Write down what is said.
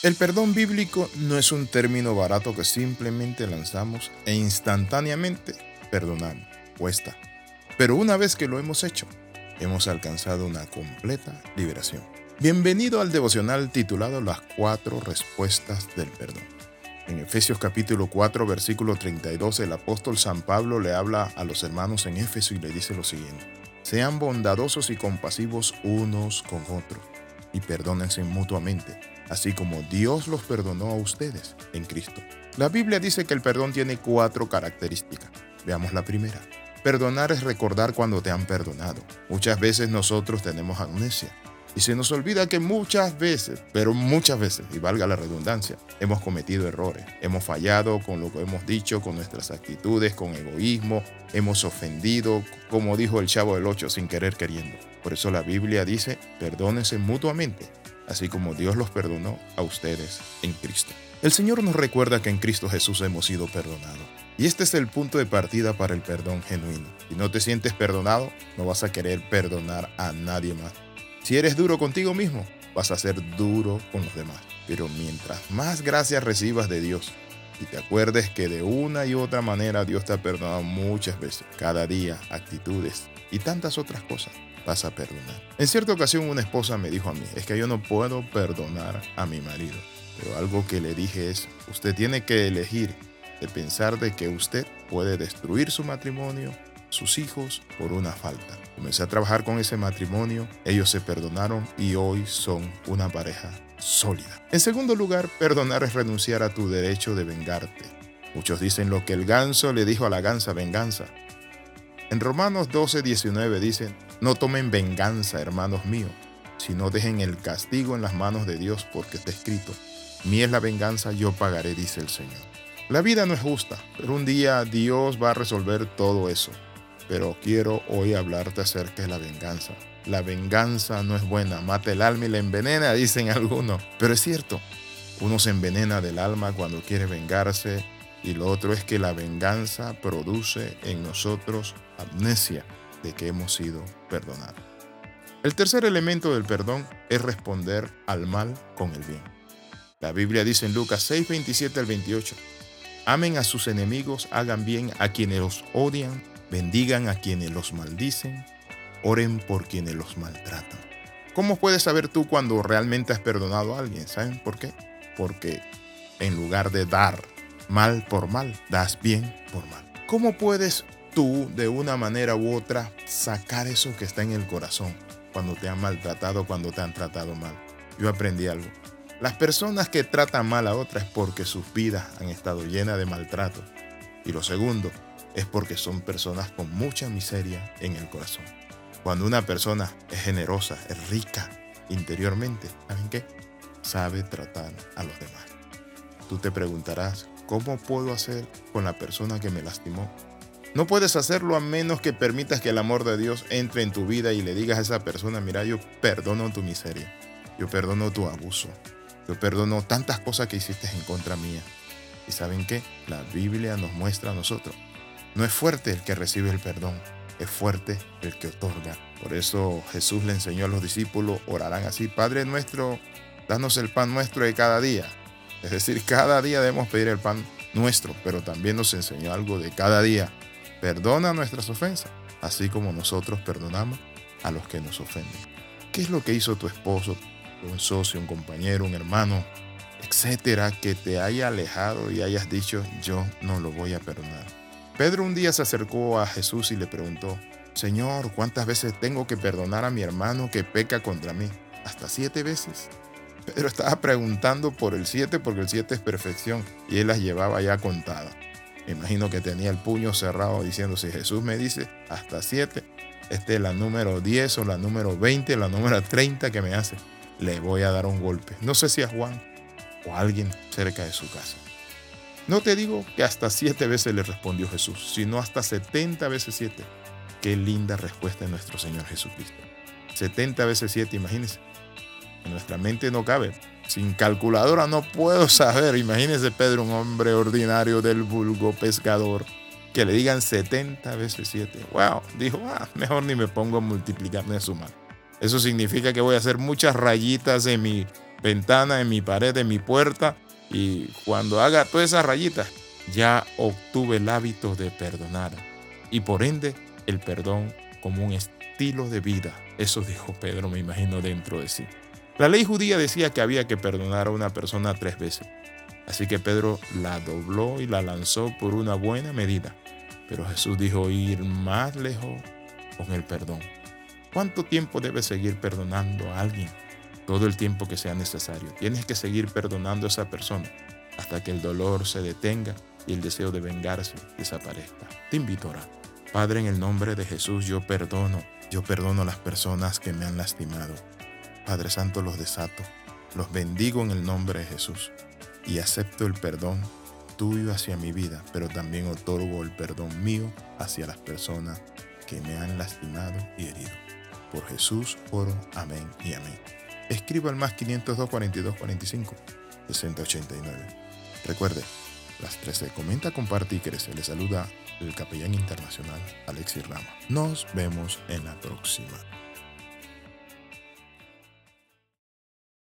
El perdón bíblico no es un término barato que simplemente lanzamos e instantáneamente perdonamos. Cuesta. Pero una vez que lo hemos hecho, hemos alcanzado una completa liberación. Bienvenido al devocional titulado Las cuatro respuestas del perdón. En Efesios capítulo 4, versículo 32, el apóstol San Pablo le habla a los hermanos en Éfeso y le dice lo siguiente. Sean bondadosos y compasivos unos con otros y perdónense mutuamente, así como Dios los perdonó a ustedes en Cristo. La Biblia dice que el perdón tiene cuatro características. Veamos la primera. Perdonar es recordar cuando te han perdonado. Muchas veces nosotros tenemos amnesia y se nos olvida que muchas veces, pero muchas veces, y valga la redundancia, hemos cometido errores. Hemos fallado con lo que hemos dicho, con nuestras actitudes, con egoísmo. Hemos ofendido, como dijo el chavo del 8, sin querer queriendo. Por eso la Biblia dice, perdónense mutuamente, así como Dios los perdonó a ustedes en Cristo. El Señor nos recuerda que en Cristo Jesús hemos sido perdonados. Y este es el punto de partida para el perdón genuino. Si no te sientes perdonado, no vas a querer perdonar a nadie más. Si eres duro contigo mismo, vas a ser duro con los demás. Pero mientras más gracias recibas de Dios y te acuerdes que de una y otra manera Dios te ha perdonado muchas veces, cada día, actitudes y tantas otras cosas, vas a perdonar. En cierta ocasión una esposa me dijo a mí, es que yo no puedo perdonar a mi marido. Pero algo que le dije es, usted tiene que elegir de pensar de que usted puede destruir su matrimonio, sus hijos, por una falta. Comencé a trabajar con ese matrimonio, ellos se perdonaron y hoy son una pareja sólida. En segundo lugar, perdonar es renunciar a tu derecho de vengarte. Muchos dicen lo que el ganso le dijo a la gansa, venganza. En Romanos 12, 19 dicen, no tomen venganza, hermanos míos, sino dejen el castigo en las manos de Dios porque está escrito, mi es la venganza, yo pagaré, dice el Señor. La vida no es justa, pero un día Dios va a resolver todo eso. Pero quiero hoy hablarte acerca de la venganza. La venganza no es buena, mata el alma y la envenena, dicen algunos. Pero es cierto, uno se envenena del alma cuando quiere vengarse y lo otro es que la venganza produce en nosotros amnesia de que hemos sido perdonados. El tercer elemento del perdón es responder al mal con el bien. La Biblia dice en Lucas 6, 27 al 28, amen a sus enemigos, hagan bien a quienes los odian, bendigan a quienes los maldicen, oren por quienes los maltratan. ¿Cómo puedes saber tú cuando realmente has perdonado a alguien? ¿Saben por qué? Porque en lugar de dar mal por mal, das bien por mal. ¿Cómo puedes tú de una manera u otra sacar eso que está en el corazón cuando te han maltratado, cuando te han tratado mal? Yo aprendí algo. Las personas que tratan mal a otras es porque sus vidas han estado llenas de maltrato. Y lo segundo es porque son personas con mucha miseria en el corazón. Cuando una persona es generosa, es rica interiormente, ¿saben qué? Sabe tratar a los demás. Tú te preguntarás, ¿cómo puedo hacer con la persona que me lastimó? No puedes hacerlo a menos que permitas que el amor de Dios entre en tu vida y le digas a esa persona, mira, yo perdono tu miseria, yo perdono tu abuso, yo perdono tantas cosas que hiciste en contra mía. ¿Y saben qué? La Biblia nos muestra a nosotros. No es fuerte el que recibe el perdón, es fuerte el que otorga. Por eso Jesús le enseñó a los discípulos, orarán así, Padre nuestro, danos el pan nuestro de cada día. Es decir, cada día debemos pedir el pan nuestro, pero también nos enseñó algo de cada día. Perdona nuestras ofensas, así como nosotros perdonamos a los que nos ofenden. ¿Qué es lo que hizo tu esposo, un socio, un compañero, un hermano, etcétera, que te haya alejado y hayas dicho, yo no lo voy a perdonar. Pedro un día se acercó a Jesús y le preguntó, Señor, ¿cuántas veces tengo que perdonar a mi hermano que peca contra mí? ¿Hasta siete veces? Pedro estaba preguntando por el siete porque el siete es perfección y él las llevaba ya contadas. Imagino que tenía el puño cerrado diciendo, si Jesús me dice hasta siete, esta es la número 10 o la número 20, la número 30 que me hace le voy a dar un golpe. No sé si a Juan o a alguien cerca de su casa. No te digo que hasta siete veces le respondió Jesús, sino hasta setenta veces siete. Qué linda respuesta de nuestro Señor Jesucristo. Setenta veces siete, imagínense. En nuestra mente no cabe. Sin calculadora no puedo saber. Imagínense Pedro, un hombre ordinario del vulgo pescador, que le digan 70 veces 7. Wow, dijo, ah, mejor ni me pongo a multiplicar ni a sumar. Eso significa que voy a hacer muchas rayitas en mi ventana, en mi pared, en mi puerta. Y cuando haga todas esas rayitas, ya obtuve el hábito de perdonar. Y por ende, el perdón como un estilo de vida. Eso dijo Pedro, me imagino, dentro de sí. La ley judía decía que había que perdonar a una persona tres veces. Así que Pedro la dobló y la lanzó por una buena medida. Pero Jesús dijo ir más lejos con el perdón. ¿Cuánto tiempo debes seguir perdonando a alguien? Todo el tiempo que sea necesario. Tienes que seguir perdonando a esa persona hasta que el dolor se detenga y el deseo de vengarse desaparezca. Te invito a orar. Padre, en el nombre de Jesús, yo perdono. Yo perdono a las personas que me han lastimado. Padre Santo, los desato. Los bendigo en el nombre de Jesús y acepto el perdón tuyo hacia mi vida, pero también otorgo el perdón mío hacia las personas que me han lastimado y herido. Por Jesús oro, amén y amén. Escriba al más 502 42 45 6089. Recuerde, las 13. Comenta, comparte y crece. Le saluda el capellán internacional Alexis Rama. Nos vemos en la próxima.